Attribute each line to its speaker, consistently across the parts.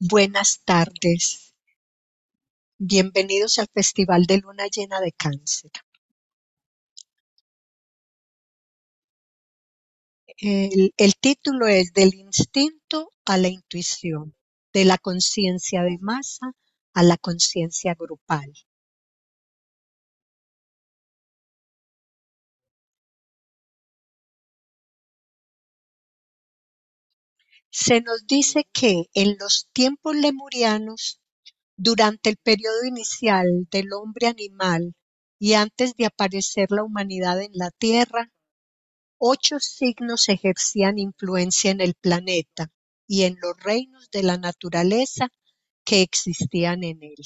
Speaker 1: Buenas tardes. Bienvenidos al Festival de Luna Llena de Cáncer. El, título es Del instinto a la intuición, de la conciencia de masa a la conciencia grupal. Se nos dice que en los tiempos lemurianos, durante el periodo inicial del hombre animal y antes de aparecer la humanidad en la Tierra, ocho signos ejercían influencia en el planeta y en los reinos de la naturaleza que existían en él.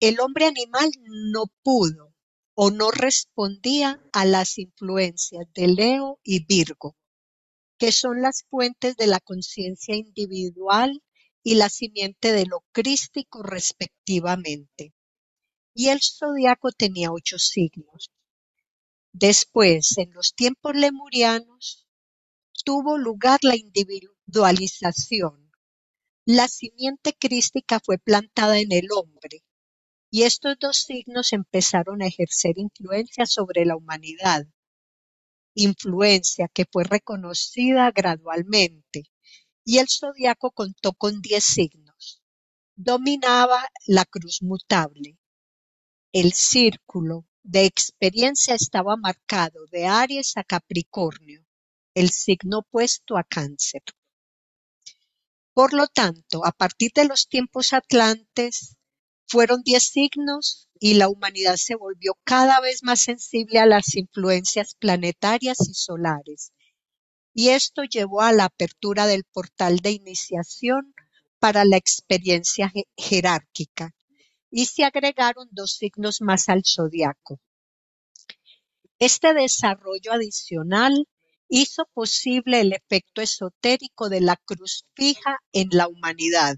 Speaker 1: El hombre animal no pudo o no respondía a las influencias de Leo y Virgo, que son las fuentes de la conciencia individual y la simiente de lo crístico respectivamente. Y el zodiaco tenía ocho signos. Después, en los tiempos lemurianos, tuvo lugar la individualización. La simiente crística fue plantada en el hombre y estos dos signos empezaron a ejercer influencia sobre la humanidad, influencia que fue reconocida gradualmente, y el zodiaco contó con diez signos. Dominaba la cruz mutable. El círculo de experiencia estaba marcado de Aries a Capricornio, el signo opuesto a Cáncer. Por lo tanto, a partir de los tiempos atlantes, fueron diez signos y la humanidad se volvió cada vez más sensible a las influencias planetarias y solares. Y esto llevó a la apertura del portal de iniciación para la experiencia jerárquica. Y se agregaron dos signos más al zodiaco. Este desarrollo adicional hizo posible el efecto esotérico de la cruz fija en la humanidad.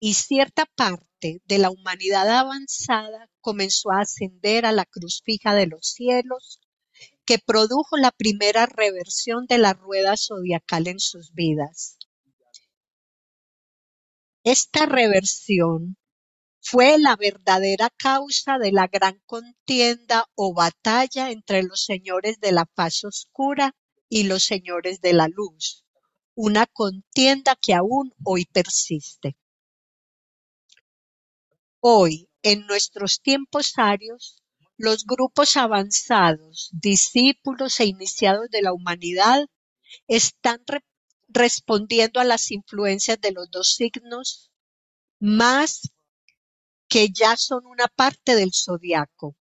Speaker 1: Y cierta parte de la humanidad avanzada comenzó a ascender a la cruz fija de los cielos, que produjo la primera reversión de la rueda zodiacal en sus vidas. Esta reversión fue la verdadera causa de la gran contienda o batalla entre los señores de la faz oscura y los señores de la luz, una contienda que aún hoy persiste. Hoy, en nuestros tiempos arios, los grupos avanzados, discípulos e iniciados de la humanidad están re respondiendo a las influencias de los dos signos más que ya son una parte del zodiaco.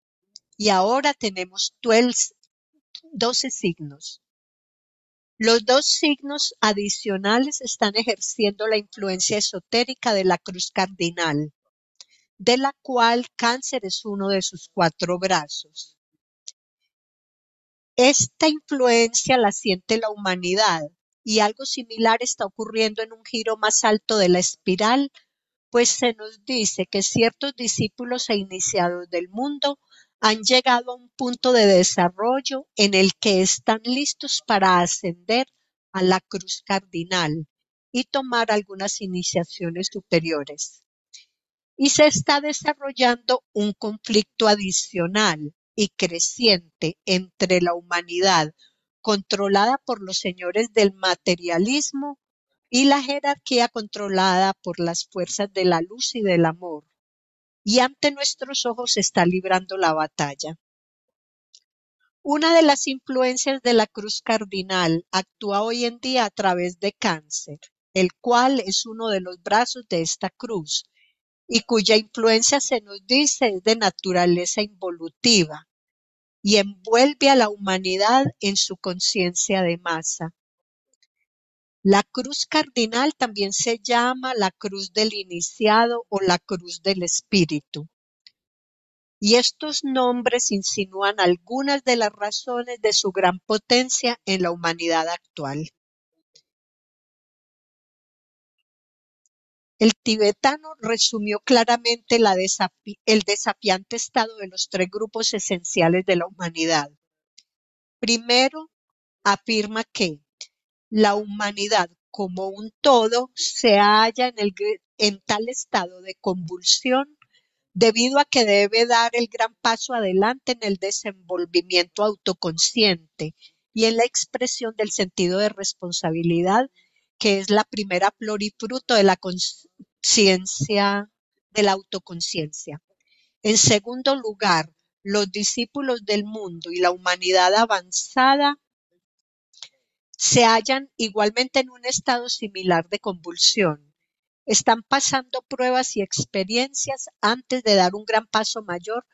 Speaker 1: Y ahora tenemos 12, 12 signos. Los dos signos adicionales están ejerciendo la influencia esotérica de la cruz cardinal, de la cual cáncer es uno de sus cuatro brazos. Esta influencia la siente la humanidad y algo similar está ocurriendo en un giro más alto de la espiral, pues se nos dice que ciertos discípulos e iniciados del mundo han llegado a un punto de desarrollo en el que están listos para ascender a la cruz cardinal y tomar algunas iniciaciones superiores y se está desarrollando un conflicto adicional y creciente entre la humanidad controlada por los señores del materialismo y la jerarquía controlada por las fuerzas de la luz y del amor. Y ante nuestros ojos se está librando la batalla. Una de las influencias de la cruz cardinal actúa hoy en día a través de cáncer, el cual es uno de los brazos de esta cruz y cuya influencia se nos dice es de naturaleza involutiva y envuelve a la humanidad en su conciencia de masa. La cruz cardinal también se llama la cruz del iniciado o la cruz del espíritu. Y estos nombres insinúan algunas de las razones de su gran potencia en la humanidad actual. El tibetano resumió claramente el desafiante estado de los tres grupos esenciales de la humanidad. Primero, afirma que la humanidad como un todo se halla en, en tal estado de convulsión debido a que debe dar el gran paso adelante en el desenvolvimiento autoconsciente y en la expresión del sentido de responsabilidad, que es la primera flor y fruto de la conciencia, de la autoconciencia. En segundo lugar, los discípulos del mundo y la humanidad avanzada se hallan igualmente en un estado similar de convulsión. Están pasando pruebas y experiencias antes de dar un gran paso mayor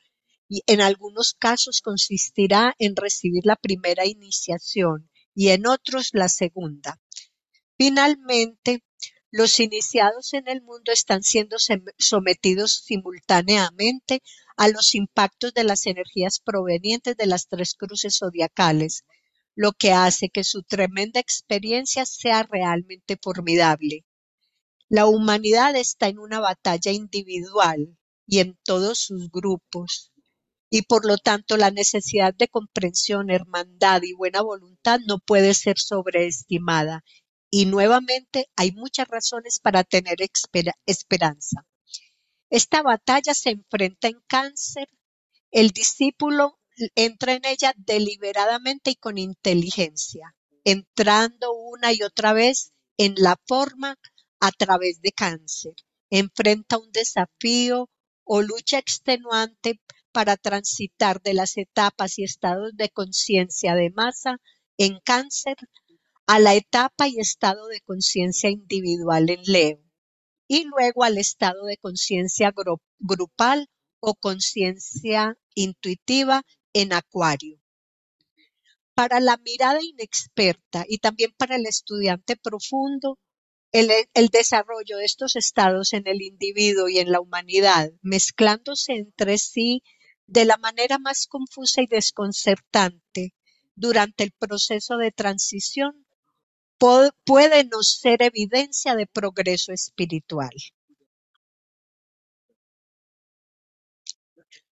Speaker 1: y en algunos casos consistirá en recibir la primera iniciación y en otros la segunda. Finalmente, los iniciados en el mundo están siendo sometidos simultáneamente a los impactos de las energías provenientes de las tres cruces zodiacales, lo que hace que su tremenda experiencia sea realmente formidable. La humanidad está en una batalla individual y en todos sus grupos, y por lo tanto la necesidad de comprensión, hermandad y buena voluntad no puede ser sobreestimada. Y nuevamente hay muchas razones para tener esperanza. Esta batalla se enfrenta en cáncer. El discípulo entra en ella deliberadamente y con inteligencia, entrando una y otra vez en la forma a través de cáncer. Enfrenta un desafío o lucha extenuante para transitar de las etapas y estados de conciencia de masa en cáncer a la etapa y estado de conciencia individual en Leo y luego al estado de conciencia grupal o conciencia intuitiva en Acuario. Para la mirada inexperta y también para el estudiante profundo, el, desarrollo de estos estados en el individuo y en la humanidad, mezclándose entre sí de la manera más confusa y desconcertante durante el proceso de transición, puede no ser evidencia de progreso espiritual.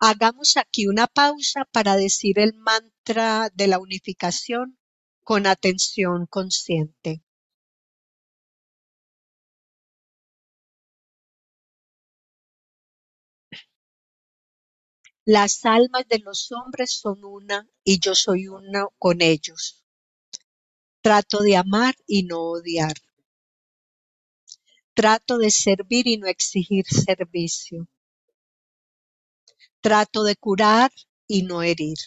Speaker 1: Hagamos aquí una pausa para decir el mantra de la unificación con atención consciente. Las almas de los hombres son una y yo soy uno con ellos. Trato de amar y no odiar. Trato de servir y no exigir servicio. Trato de curar y no herir.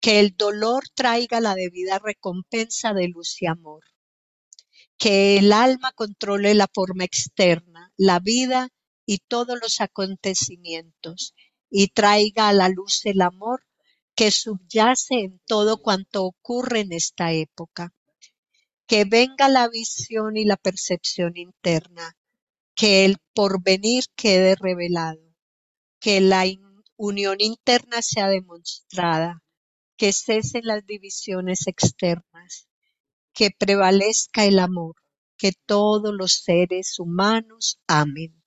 Speaker 1: Que el dolor traiga la debida recompensa de luz y amor. Que el alma controle la forma externa, la vida y todos los acontecimientos y traiga a la luz el amor que subyace en todo cuanto ocurre en esta época. Que venga la visión y la percepción interna, que el porvenir quede revelado, que la unión interna sea demostrada, que cesen las divisiones externas, que prevalezca el amor, que todos los seres humanos amen.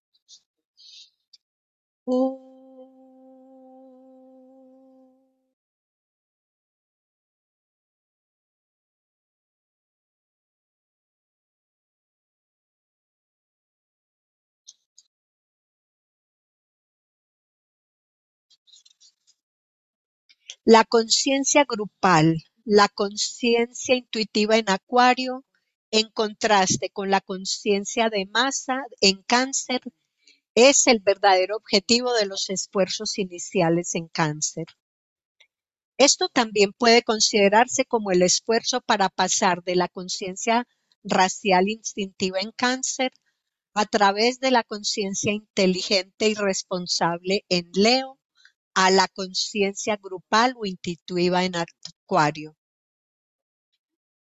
Speaker 1: La conciencia grupal, la conciencia intuitiva en Acuario, en contraste con la conciencia de masa en Cáncer, es el verdadero objetivo de los esfuerzos iniciales en cáncer. Esto también puede considerarse como el esfuerzo para pasar de la conciencia racial instintiva en cáncer a través de la conciencia inteligente y responsable en Leo a la conciencia grupal o intuitiva en Acuario.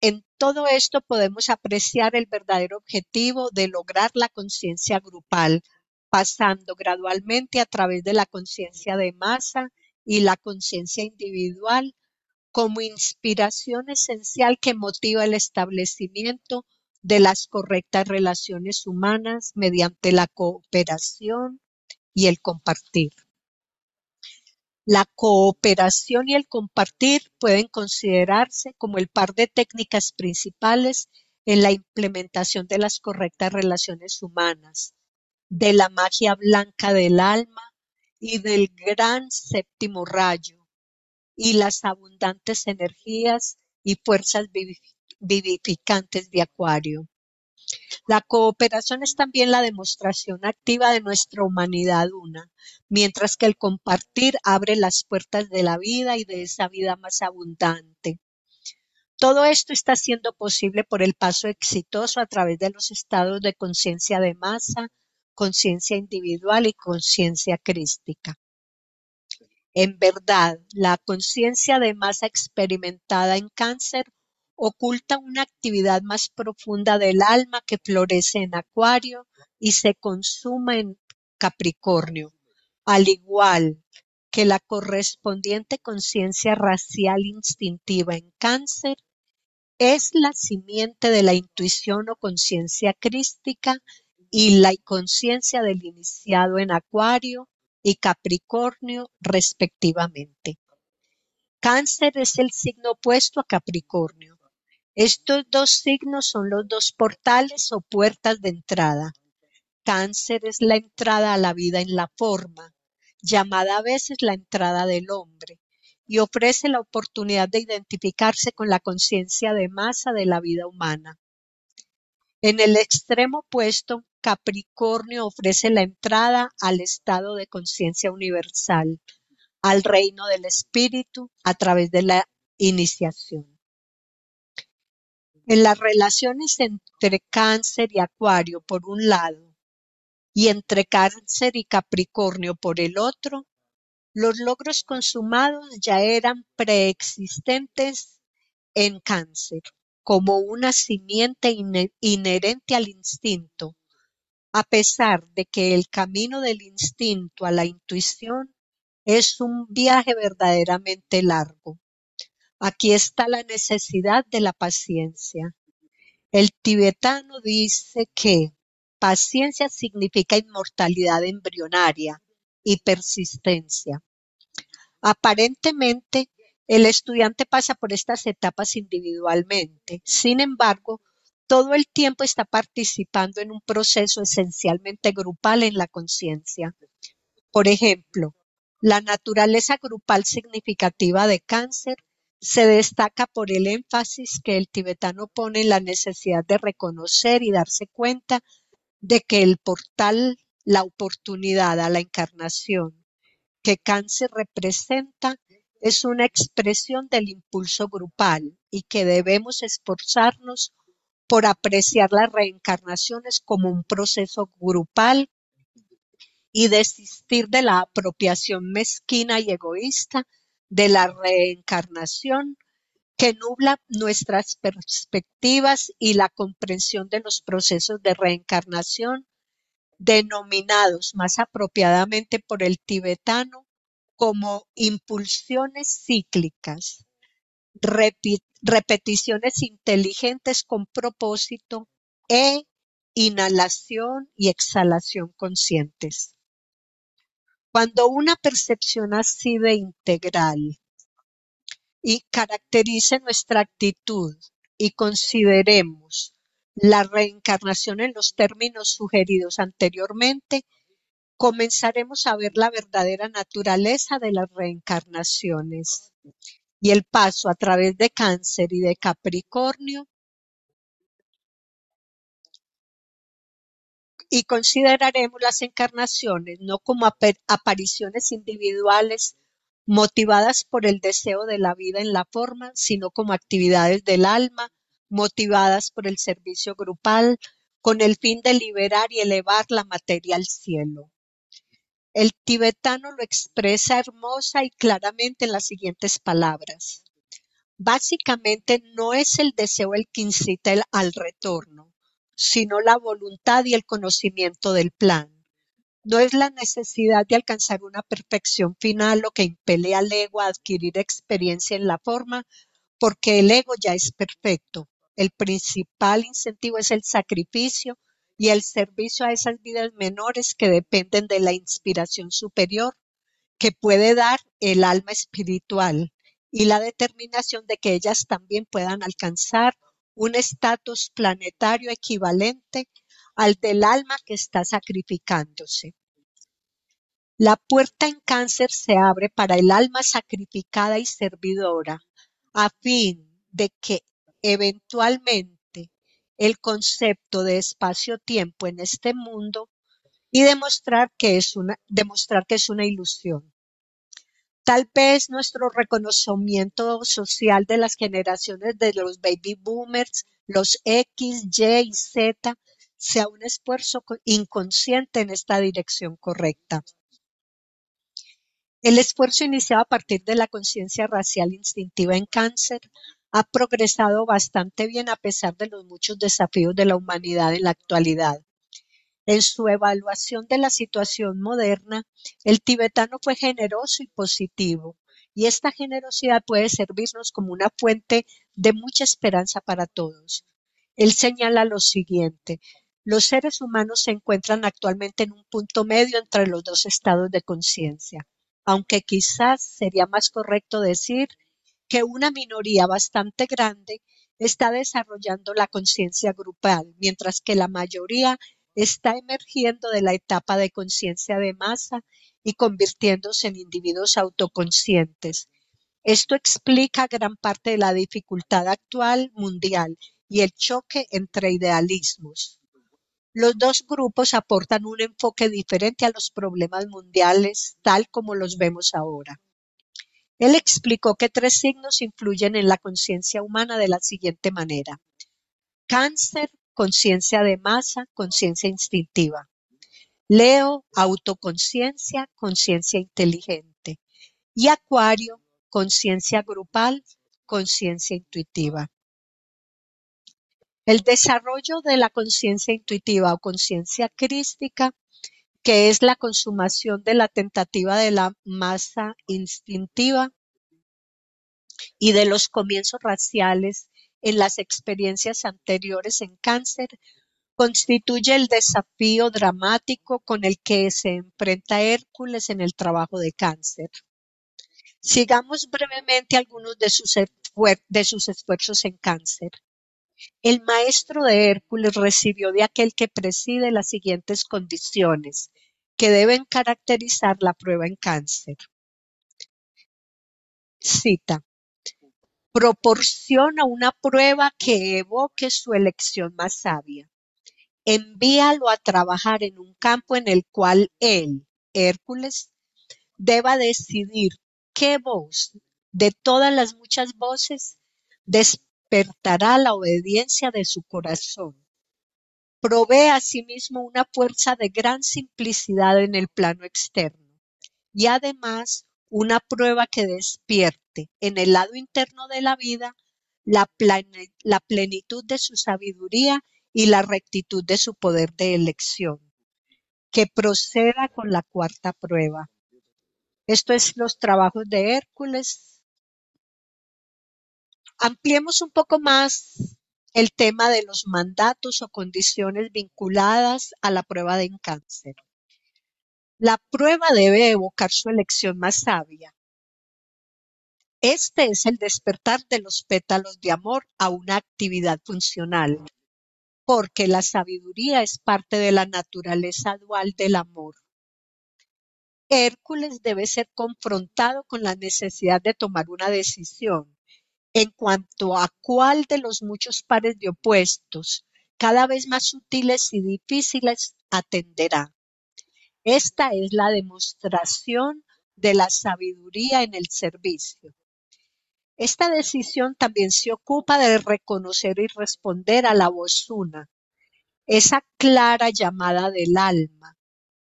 Speaker 1: En todo esto podemos apreciar el verdadero objetivo de lograr la conciencia grupal pasando gradualmente a través de la conciencia de masa y la conciencia individual como inspiración esencial que motiva el establecimiento de las correctas relaciones humanas mediante la cooperación y el compartir. La cooperación y el compartir pueden considerarse como el par de técnicas principales en la implementación de las correctas relaciones humanas, de la magia blanca del alma y del gran séptimo rayo y las abundantes energías y fuerzas vivificantes de Acuario. La cooperación es también la demostración activa de nuestra humanidad una, mientras que el compartir abre las puertas de la vida y de esa vida más abundante. Todo esto está siendo posible por el paso exitoso a través de los estados de conciencia de masa, conciencia individual y conciencia crística. En verdad, la conciencia de masa experimentada en cáncer oculta una actividad más profunda del alma que florece en Acuario y se consuma en Capricornio, al igual que la correspondiente conciencia racial instintiva en Cáncer es la simiente de la intuición o conciencia crística y la conciencia del iniciado en Acuario y Capricornio respectivamente. Cáncer es el signo opuesto a Capricornio. Estos dos signos son los dos portales o puertas de entrada. Cáncer es la entrada a la vida en la forma, llamada a veces la entrada del hombre, y ofrece la oportunidad de identificarse con la conciencia de masa de la vida humana. En el extremo opuesto, Capricornio ofrece la entrada al estado de conciencia universal, al reino del espíritu a través de la iniciación. En las relaciones entre cáncer y acuario por un lado y entre cáncer y capricornio por el otro, los logros consumados ya eran preexistentes en cáncer, como una simiente inherente al instinto, a pesar de que el camino del instinto a la intuición es un viaje verdaderamente largo. Aquí está la necesidad de la paciencia. El tibetano dice que paciencia significa inmortalidad embrionaria y persistencia. Aparentemente, el estudiante pasa por estas etapas individualmente. Sin embargo, todo el tiempo está participando en un proceso esencialmente grupal en la conciencia. Por ejemplo, la naturaleza grupal significativa de cáncer se destaca por el énfasis que el tibetano pone en la necesidad de reconocer y darse cuenta de que el portal la oportunidad a la encarnación que cáncer representa es una expresión del impulso grupal y que debemos esforzarnos por apreciar las reencarnaciones como un proceso grupal y desistir de la apropiación mezquina y egoísta de la reencarnación que nubla nuestras perspectivas y la comprensión de los procesos de reencarnación denominados más apropiadamente por el tibetano como impulsiones cíclicas, repeticiones inteligentes con propósito e inhalación y exhalación conscientes. Cuando una percepción así de integral y caracterice nuestra actitud y consideremos la reencarnación en los términos sugeridos anteriormente, comenzaremos a ver la verdadera naturaleza de las reencarnaciones y el paso a través de cáncer y de capricornio y consideraremos las encarnaciones no como apariciones individuales motivadas por el deseo de la vida en la forma, sino como actividades del alma motivadas por el servicio grupal con el fin de liberar y elevar la materia al cielo. El tibetano lo expresa hermosa y claramente en las siguientes palabras. Básicamente no es el deseo el que incita al retorno, sino la voluntad y el conocimiento del plan. No es la necesidad de alcanzar una perfección final lo que impele al ego a adquirir experiencia en la forma, porque el ego ya es perfecto, el principal incentivo es el sacrificio y el servicio a esas vidas menores que dependen de la inspiración superior que puede dar el alma espiritual y la determinación de que ellas también puedan alcanzar un estatus planetario equivalente al del alma que está sacrificándose. La puerta en cáncer se abre para el alma sacrificada y servidora, a fin de que eventualmente el concepto de espacio-tiempo en este mundo y demostrar que es una, demostrar que es una ilusión. Tal vez nuestro reconocimiento social de las generaciones de los baby boomers, los X, Y y Z, sea un esfuerzo inconsciente en esta dirección correcta. El esfuerzo iniciado a partir de la conciencia racial instintiva en cáncer ha progresado bastante bien a pesar de los muchos desafíos de la humanidad en la actualidad. En su evaluación de la situación moderna, el tibetano fue generoso y positivo, y esta generosidad puede servirnos como una fuente de mucha esperanza para todos. Él señala lo siguiente, los seres humanos se encuentran actualmente en un punto medio entre los dos estados de conciencia aunque quizás sería más correcto decir que una minoría bastante grande está desarrollando la conciencia grupal, mientras que la mayoría está emergiendo de la etapa de conciencia de masa y convirtiéndose en individuos autoconscientes. Esto explica gran parte de la dificultad actual mundial y el choque entre idealismos. Los dos grupos aportan un enfoque diferente a los problemas mundiales tal como los vemos ahora. Él explicó que tres signos influyen en la conciencia humana de la siguiente manera. Cáncer, conciencia de masa, conciencia instintiva. Leo, autoconciencia, conciencia inteligente. Y Acuario, conciencia grupal, conciencia intuitiva. El desarrollo de la conciencia intuitiva o conciencia crística, que es la consumación de la tentativa de la masa instintiva y de los comienzos raciales en las experiencias anteriores en cáncer, constituye el desafío dramático con el que se enfrenta Hércules en el trabajo de cáncer. Sigamos brevemente algunos de sus, de sus esfuerzos en cáncer. El maestro de Hércules recibió de aquel que preside las siguientes condiciones que deben caracterizar la prueba en cáncer. Cita. Proporciona una prueba que evoque su elección más sabia. Envíalo a trabajar en un campo en el cual él, Hércules, deba decidir qué voz de todas las muchas voces despertará la obediencia de su corazón. Provee asimismo una fuerza de gran simplicidad en el plano externo y además una prueba que despierte en el lado interno de la vida la, plenitud de su sabiduría y la rectitud de su poder de elección. Que proceda con la cuarta prueba. Esto es los trabajos de Hércules Ampliemos un poco más el tema de los mandatos o condiciones vinculadas a la prueba de cáncer. La prueba debe evocar su elección más sabia. Este es el despertar de los pétalos de amor a una actividad funcional, porque la sabiduría es parte de la naturaleza dual del amor. Hércules debe ser confrontado con la necesidad de tomar una decisión en cuanto a cuál de los muchos pares de opuestos, cada vez más sutiles y difíciles, atenderá. Esta es la demostración de la sabiduría en el servicio. Esta decisión también se ocupa de reconocer y responder a la voz una, esa clara llamada del alma,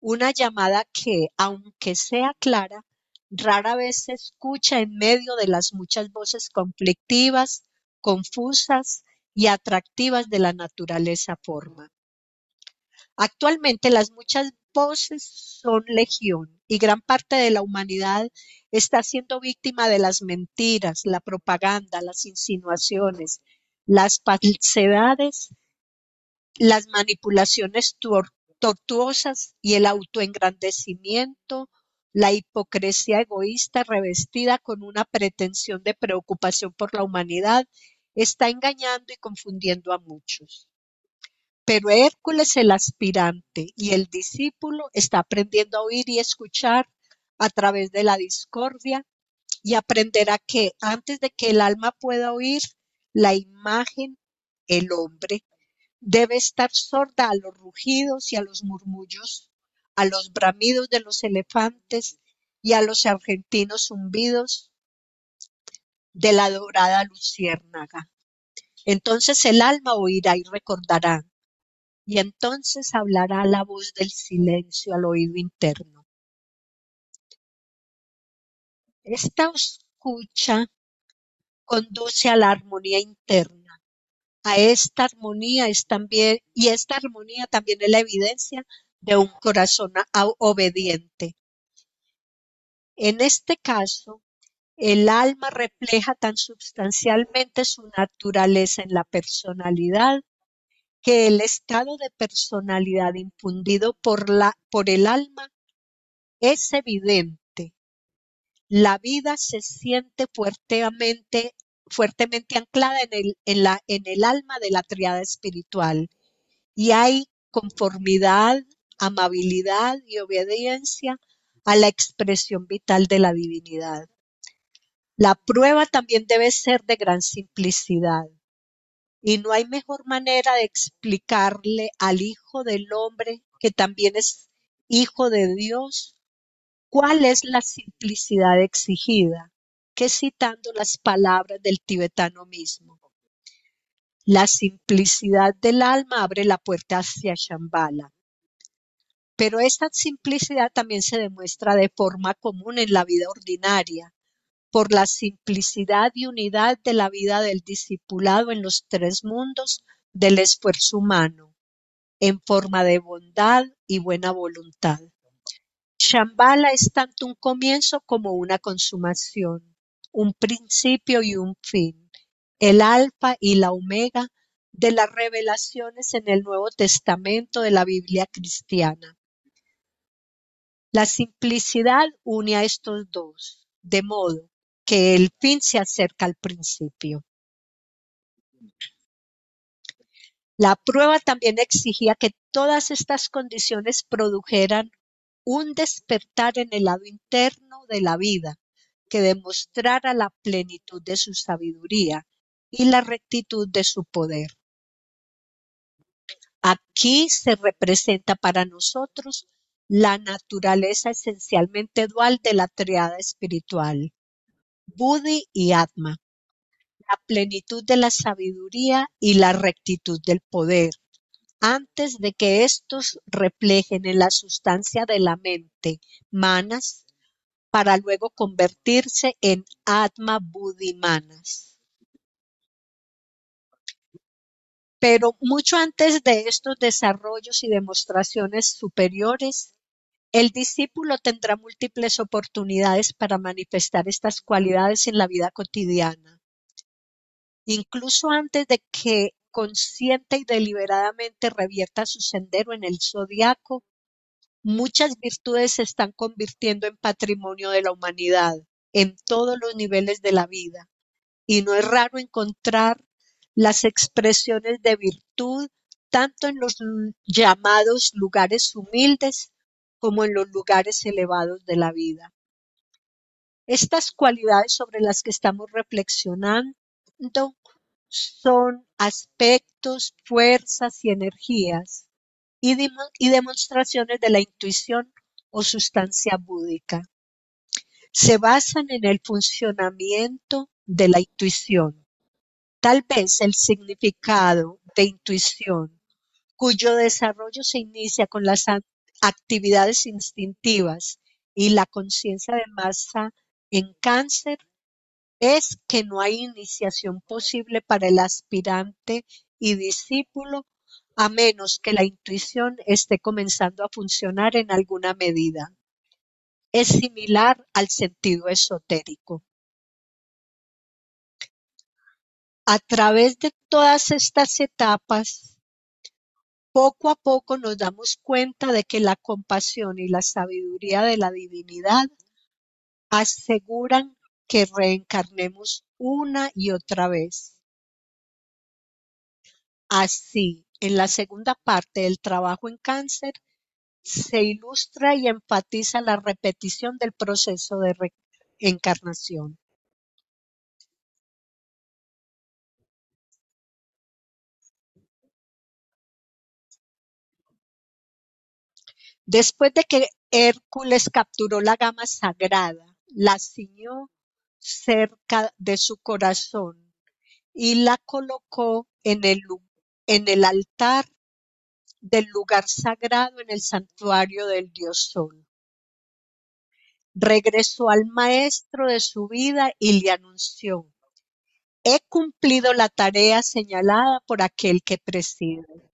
Speaker 1: una llamada que, aunque sea clara, rara vez se escucha en medio de las muchas voces conflictivas, confusas y atractivas de la naturaleza forma. Actualmente las muchas voces son legión y gran parte de la humanidad está siendo víctima de las mentiras, la propaganda, las insinuaciones, las falsedades, las manipulaciones tortuosas y el autoengrandecimiento la hipocresía egoísta revestida con una pretensión de preocupación por la humanidad está engañando y confundiendo a muchos. Pero Hércules, el aspirante y el discípulo, está aprendiendo a oír y escuchar a través de la discordia y aprenderá que antes de que el alma pueda oír la imagen, el hombre debe estar sorda a los rugidos y a los murmullos, a los bramidos de los elefantes y a los argentinos zumbidos de la dorada luciérnaga. Entonces el alma oirá y recordará, y entonces hablará la voz del silencio al oído interno. Esta escucha conduce a la armonía interna. A esta armonía es también, y esta armonía también es la evidencia de un corazón obediente. En este caso, el alma refleja tan sustancialmente su naturaleza en la personalidad que el estado de personalidad infundido por, la, por el alma es evidente. La vida se siente fuertemente, fuertemente anclada en el, en, la, en el alma de la triada espiritual y hay conformidad, amabilidad y obediencia a la expresión vital de la divinidad. La prueba también debe ser de gran simplicidad. Y no hay mejor manera de explicarle al Hijo del Hombre, que también es Hijo de Dios, cuál es la simplicidad exigida, que citando las palabras del tibetano mismo. La simplicidad del alma abre la puerta hacia Shambhala. Pero esta simplicidad también se demuestra de forma común en la vida ordinaria, por la simplicidad y unidad de la vida del discipulado en los tres mundos del esfuerzo humano, en forma de bondad y buena voluntad. Shambhala es tanto un comienzo como una consumación, un principio y un fin, el alfa y la omega de las revelaciones en el Nuevo Testamento de la Biblia cristiana. La simplicidad une a estos dos, de modo que el fin se acerca al principio. La prueba también exigía que todas estas condiciones produjeran un despertar en el lado interno de la vida que demostrara la plenitud de su sabiduría y la rectitud de su poder. Aquí se representa para nosotros la naturaleza esencialmente dual de la triada espiritual, Buddhi y Atma, la plenitud de la sabiduría y la rectitud del poder, antes de que éstos reflejen en la sustancia de la mente manas, para luego convertirse en Atma Buddhi manas. Pero mucho antes de estos desarrollos y demostraciones superiores, el discípulo tendrá múltiples oportunidades para manifestar estas cualidades en la vida cotidiana. Incluso antes de que consciente y deliberadamente revierta su sendero en el zodiaco, muchas virtudes se están convirtiendo en patrimonio de la humanidad en todos los niveles de la vida. Y no es raro encontrar las expresiones de virtud tanto en los llamados lugares humildes como en los lugares elevados de la vida. Estas cualidades sobre las que estamos reflexionando son aspectos, fuerzas y energías y, y demostraciones de la intuición o sustancia búdica. Se basan en el funcionamiento de la intuición. Tal vez el significado de intuición, cuyo desarrollo se inicia con las actividades instintivas y la conciencia de masa en cáncer es que no hay iniciación posible para el aspirante y discípulo a menos que la intuición esté comenzando a funcionar en alguna medida. Es similar al sentido esotérico. A través de todas estas etapas, poco a poco nos damos cuenta de que la compasión y la sabiduría de la divinidad aseguran que reencarnemos una y otra vez Así, en la segunda parte del trabajo en cáncer, se ilustra y enfatiza la repetición del proceso de reencarnación. Después de que Hércules capturó la gama sagrada, la ciñó cerca de su corazón y la colocó en el, en el altar del lugar sagrado en el santuario del dios Sol. Regresó al maestro de su vida y le anunció, he cumplido la tarea señalada por aquel que preside.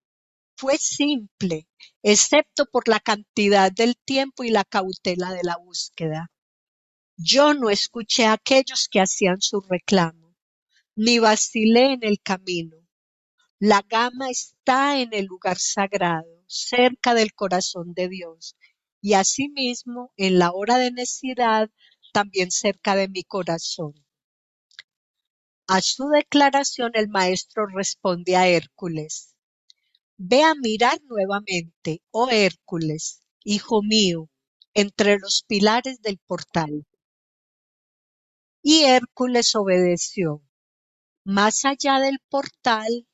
Speaker 1: Fue simple, excepto por la cantidad del tiempo y la cautela de la búsqueda. Yo no escuché a aquellos que hacían su reclamo, ni vacilé en el camino. La gama está en el lugar sagrado, cerca del corazón de Dios, y asimismo en la hora de necesidad también cerca de mi corazón. A su declaración el maestro responde a Hércules, Ve a mirar nuevamente, oh Hércules, hijo mío, entre los pilares del portal. Y Hércules obedeció. Más allá del portal,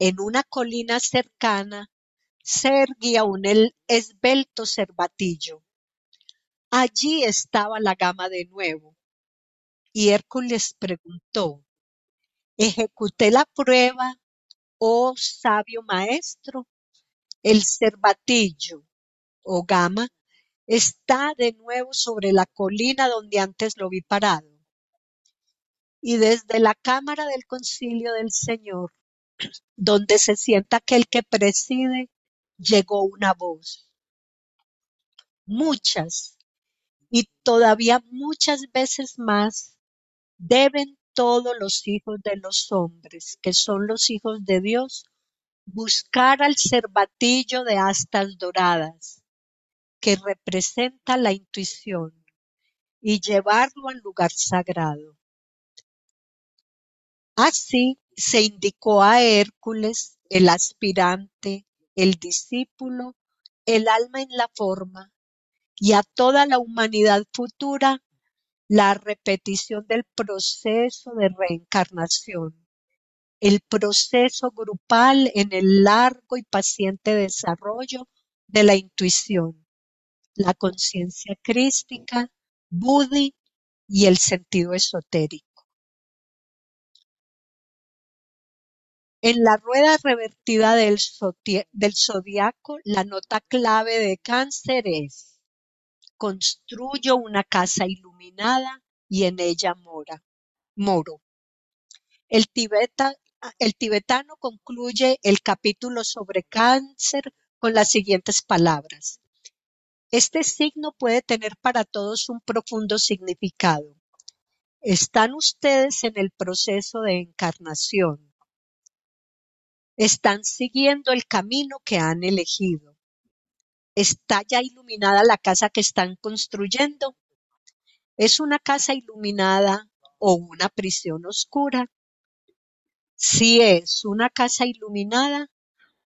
Speaker 1: en una colina cercana, se erguía un esbelto cervatillo. Allí estaba la gama de nuevo. Y Hércules preguntó, ¿ejecuté la prueba, oh sabio maestro? El cervatillo, oh gama, está de nuevo sobre la colina donde antes lo vi parado. Y desde la cámara del concilio del Señor, donde se sienta aquel que preside, llegó una voz. Muchas y todavía muchas veces más deben todos los hijos de los hombres, que son los hijos de Dios, buscar al cervatillo de astas doradas, que representa la intuición, y llevarlo al lugar sagrado. Así se indicó a Hércules, el aspirante, el discípulo, el alma en la forma, y a toda la humanidad futura la repetición del proceso de reencarnación, el proceso grupal en el largo y paciente desarrollo de la intuición, la conciencia crística, buddhi y el sentido esotérico. En la rueda revertida del, zodiaco, la nota clave de cáncer es construyo una casa iluminada y en ella mora, moro. El, el tibetano concluye el capítulo sobre cáncer con las siguientes palabras. Este signo puede tener para todos un profundo significado. Están ustedes en el proceso de encarnación están siguiendo el camino que han elegido. ¿Está ya iluminada la casa que están construyendo? ¿Es una casa iluminada o una prisión oscura? Si es una casa iluminada,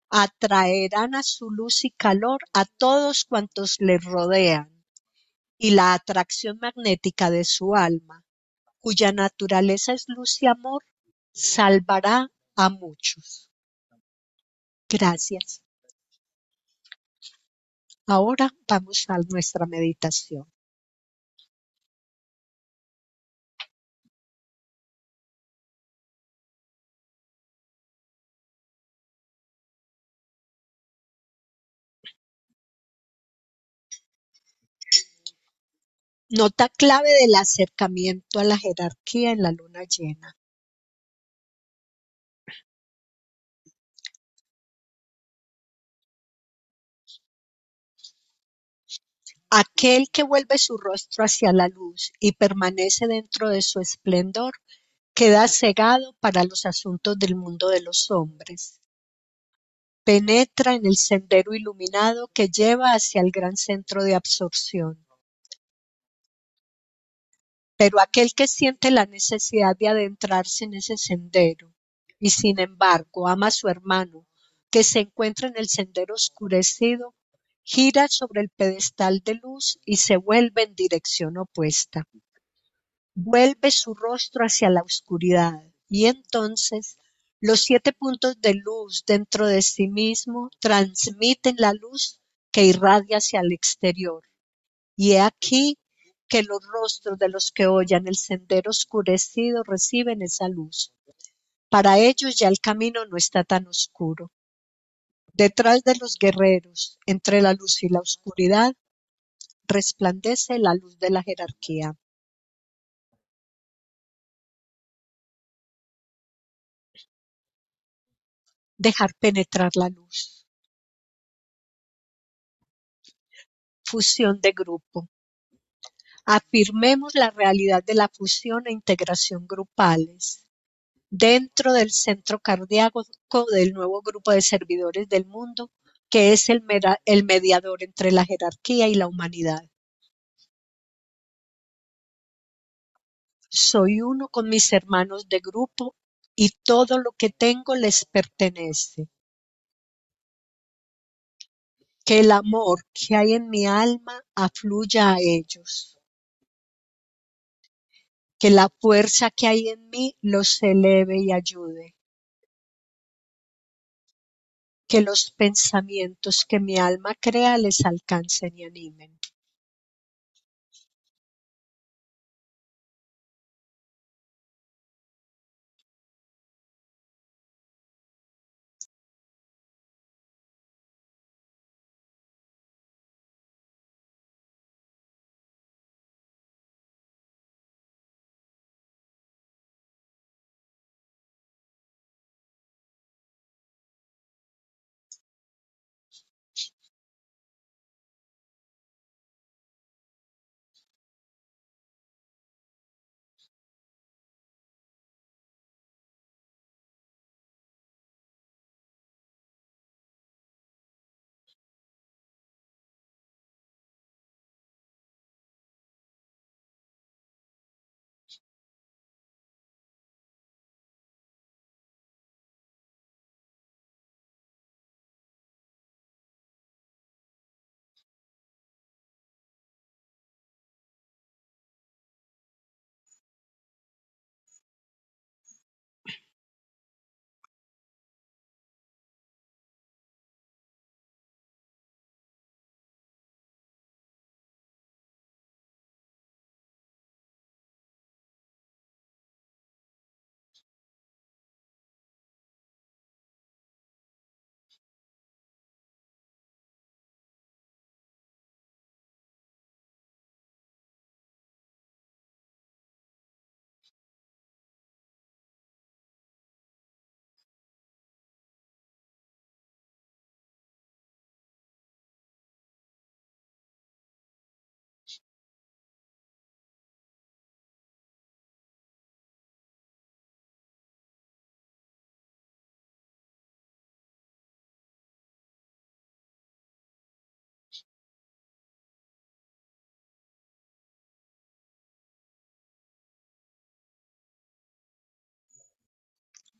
Speaker 1: atraerán a su luz y calor a todos cuantos les rodean, y la atracción magnética de su alma, cuya naturaleza es luz y amor, salvará a muchos. Gracias. Ahora vamos a nuestra meditación. Nota clave del acercamiento a la jerarquía en la luna llena. Aquel que vuelve su rostro hacia la luz y permanece dentro de su esplendor, queda cegado para los asuntos del mundo de los hombres. Penetra en el sendero iluminado que lleva hacia el gran centro de absorción. Pero aquel que siente la necesidad de adentrarse en ese sendero y sin embargo ama a su hermano que se encuentra en el sendero oscurecido, gira sobre el pedestal de luz y se vuelve en dirección opuesta. Vuelve su rostro hacia la oscuridad y entonces los siete puntos de luz dentro de sí mismo transmiten la luz que irradia hacia el exterior. Y he aquí que los rostros de los que oyen el sendero oscurecido reciben esa luz. Para ellos ya el camino no está tan oscuro. Detrás de los guerreros, entre la luz y la oscuridad, resplandece la luz de la jerarquía. Dejar penetrar la luz. Fusión de grupo. Afirmemos la realidad de la fusión e integración grupales dentro del centro cardíaco del nuevo grupo de servidores del mundo, que es el, el mediador entre la jerarquía y la humanidad. Soy uno con mis hermanos de grupo y todo lo que tengo les pertenece. Que el amor que hay en mi alma afluya a ellos. Que la fuerza que hay en mí los eleve y ayude. Que los pensamientos que mi alma crea les alcancen y animen.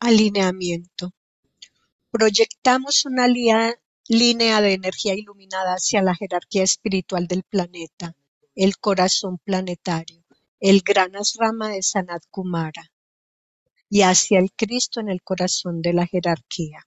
Speaker 1: Alineamiento. Proyectamos una línea de energía iluminada hacia la jerarquía espiritual del planeta, el corazón planetario, el gran asrama de Sanat Kumara, y hacia el Cristo en el corazón de la jerarquía.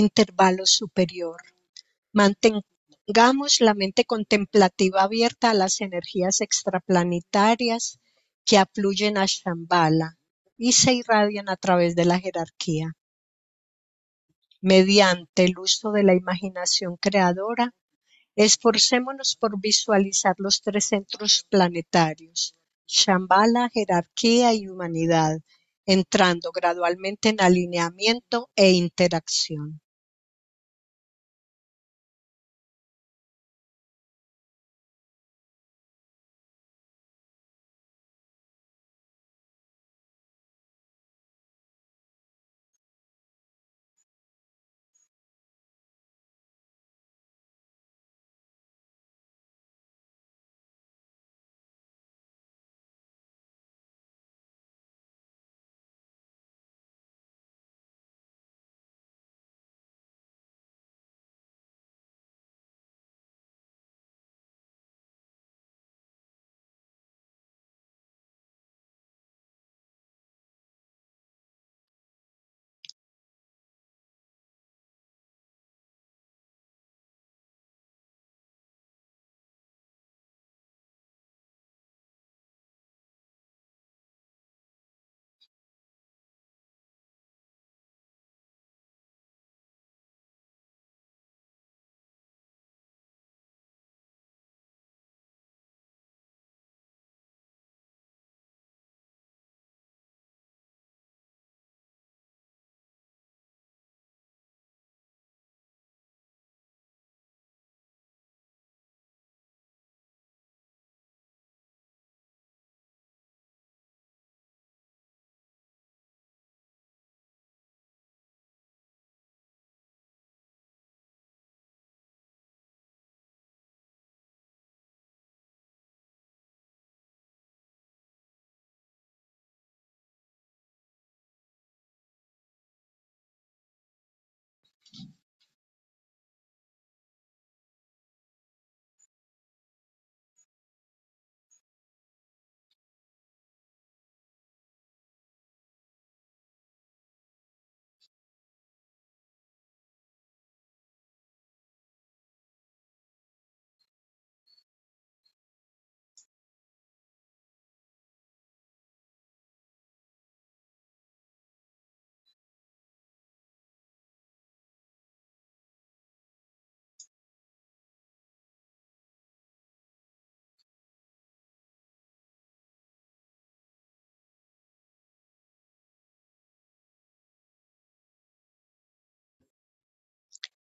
Speaker 1: Intervalo superior. Mantengamos la mente contemplativa abierta a las energías extraplanetarias que afluyen a Shambhala y se irradian a través de la jerarquía. Mediante el uso de la imaginación creadora, esforcémonos por visualizar los tres centros planetarios, Shambhala, jerarquía y humanidad, entrando gradualmente en alineamiento e interacción.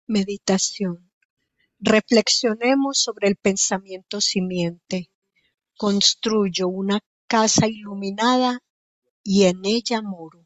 Speaker 1: Meditación Reflexionemos sobre el pensamiento simiente. Construyo una casa iluminada y en ella moro.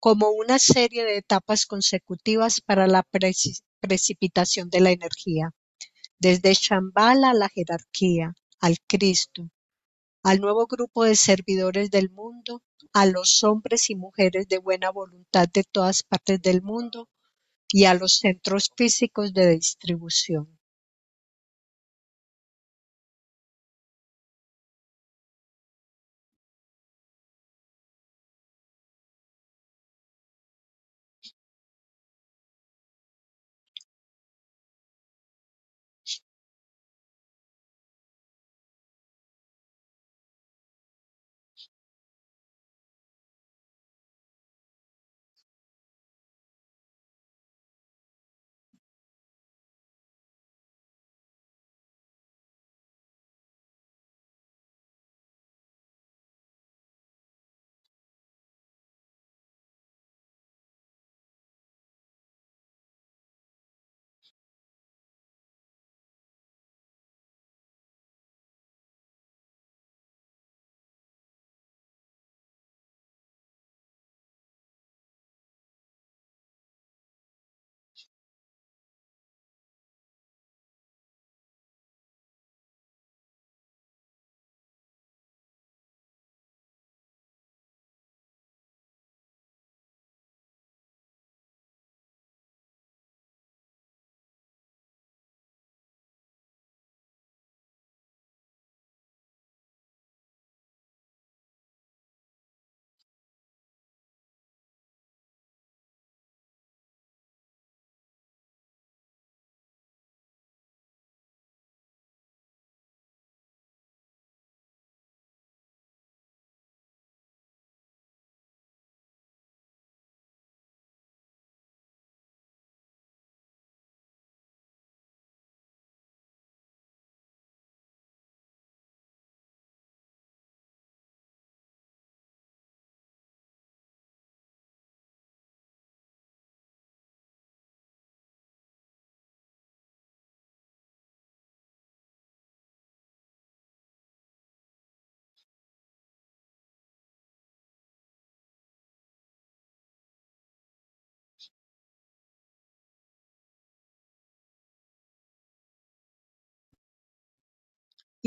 Speaker 1: como una serie de etapas consecutivas para la precipitación de la energía, desde Shambhala a la jerarquía, al Cristo, al nuevo grupo de servidores del mundo, a los hombres y mujeres de buena voluntad de todas partes del mundo y a los centros físicos de distribución.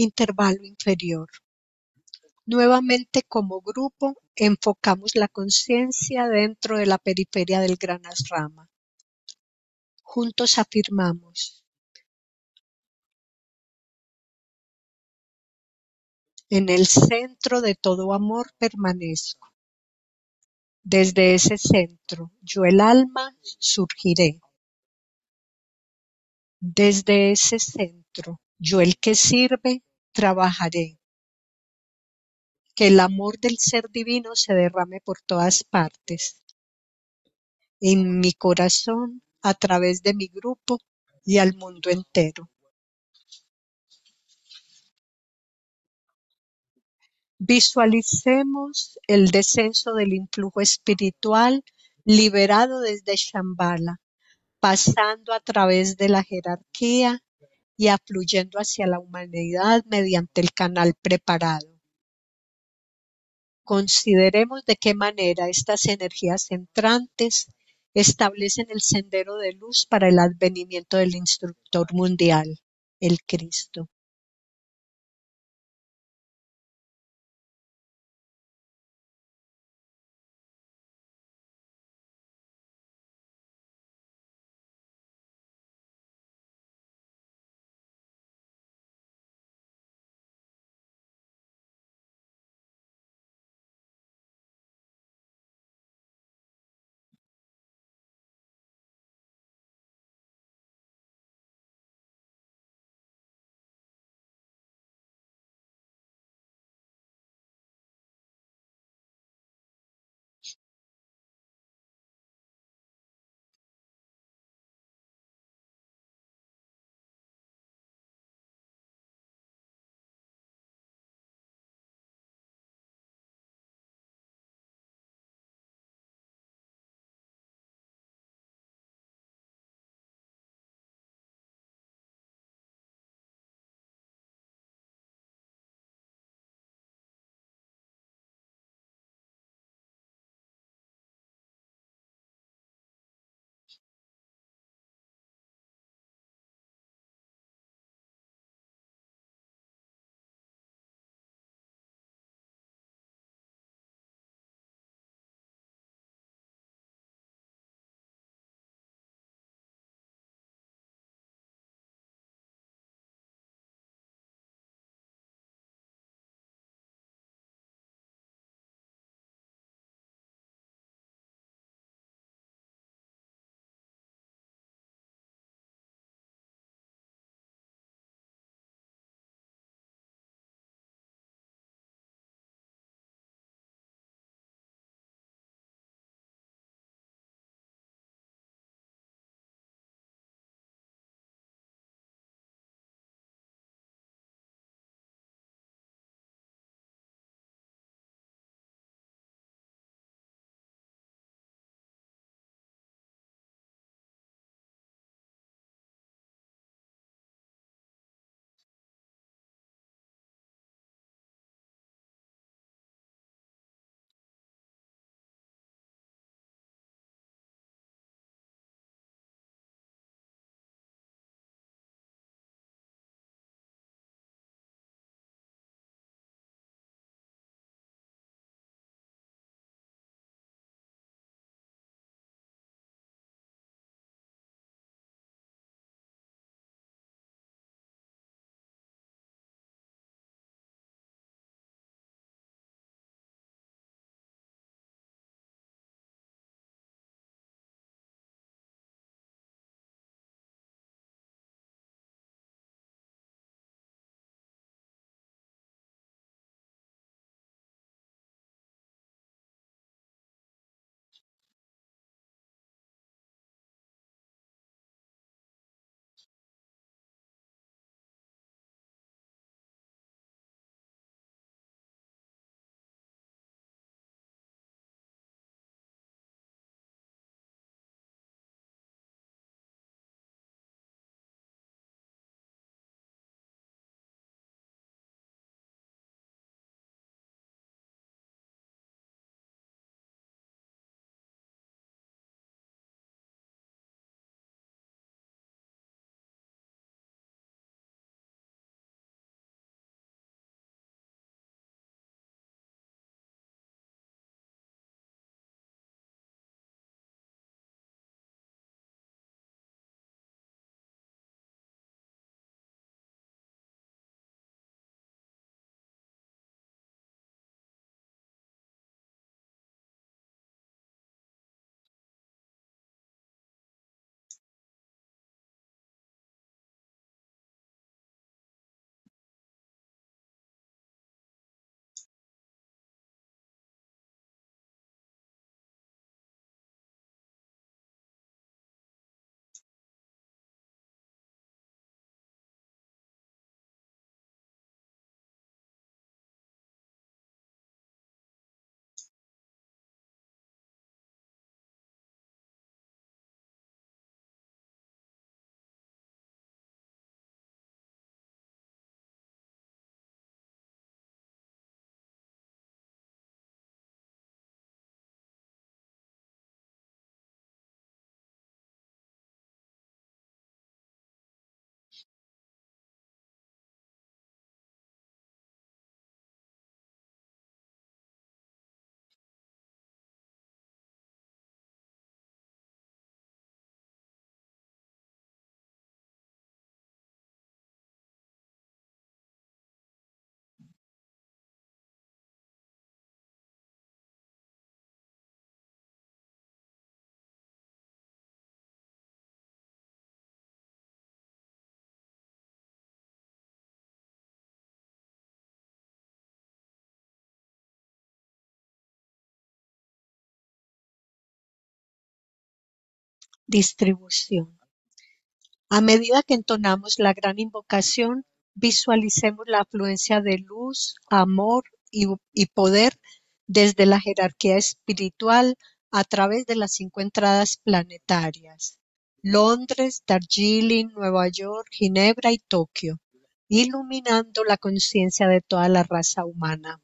Speaker 1: Intervalo inferior. Nuevamente como grupo, enfocamos la conciencia dentro de la periferia del gran asrama. Juntos afirmamos. En el centro de todo amor permanezco. Desde ese centro, yo el alma surgiré. Desde ese centro, yo el que sirve, trabajaré. Que el amor del ser divino se derrame por todas partes. En mi corazón, a través de mi grupo y al mundo entero. Visualicemos el descenso del influjo espiritual liberado desde Shambhala, pasando a través de la jerarquía y afluyendo hacia la humanidad mediante el canal preparado. Consideremos de qué manera estas energías entrantes establecen el sendero de luz para el advenimiento del instructor mundial, el Cristo. Distribución. A medida que entonamos la gran invocación, visualicemos la afluencia de luz, amor y, poder desde la jerarquía espiritual a través de las cinco entradas planetarias, Londres, Darjeeling, Nueva York, Ginebra y Tokio, iluminando la conciencia de toda la raza humana.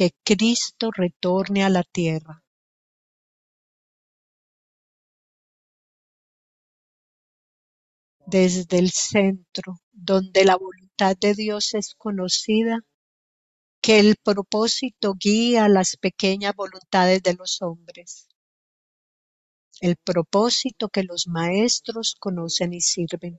Speaker 1: Que Cristo retorne a la tierra. desde el centro, donde la voluntad de Dios es conocida, que el propósito guía las pequeñas voluntades de los hombres, el propósito que los maestros conocen y sirven.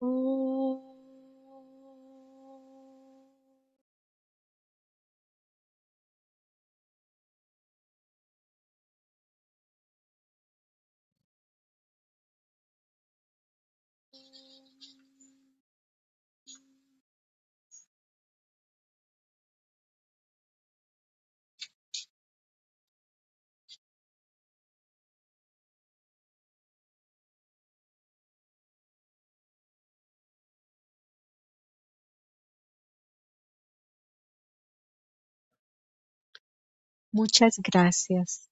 Speaker 1: Oh. Muchas gracias.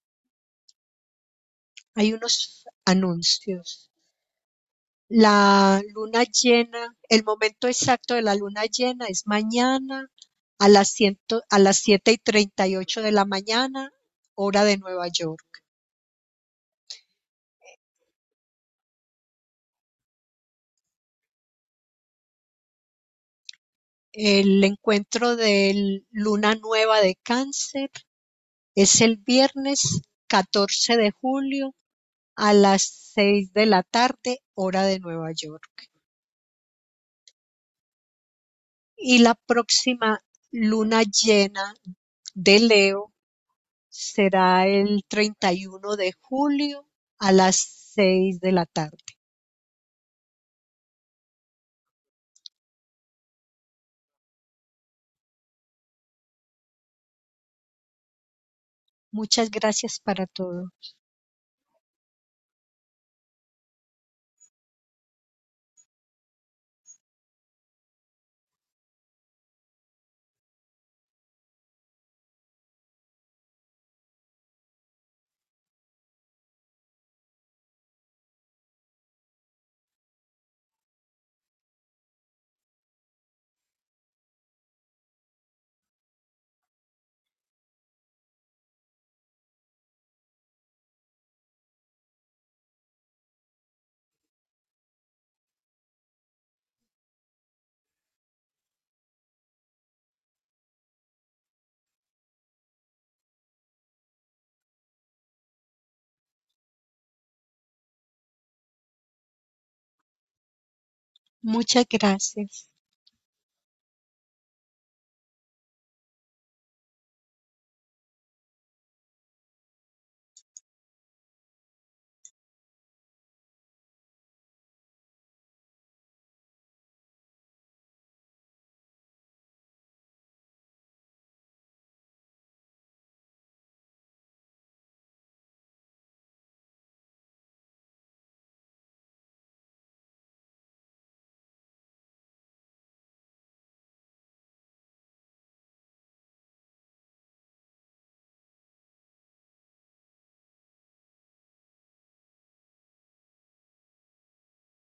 Speaker 1: Hay unos anuncios. La luna llena, el momento exacto de la luna llena es mañana a las, ciento, a las 7 y 38 de la mañana, hora de Nueva York. El encuentro de luna nueva de cáncer es el viernes 14 de julio a las 6 de la tarde, hora de Nueva York. Y la próxima luna llena de Leo será el 31 de julio a las 6 de la tarde. Muchas gracias para todos. Muchas gracias.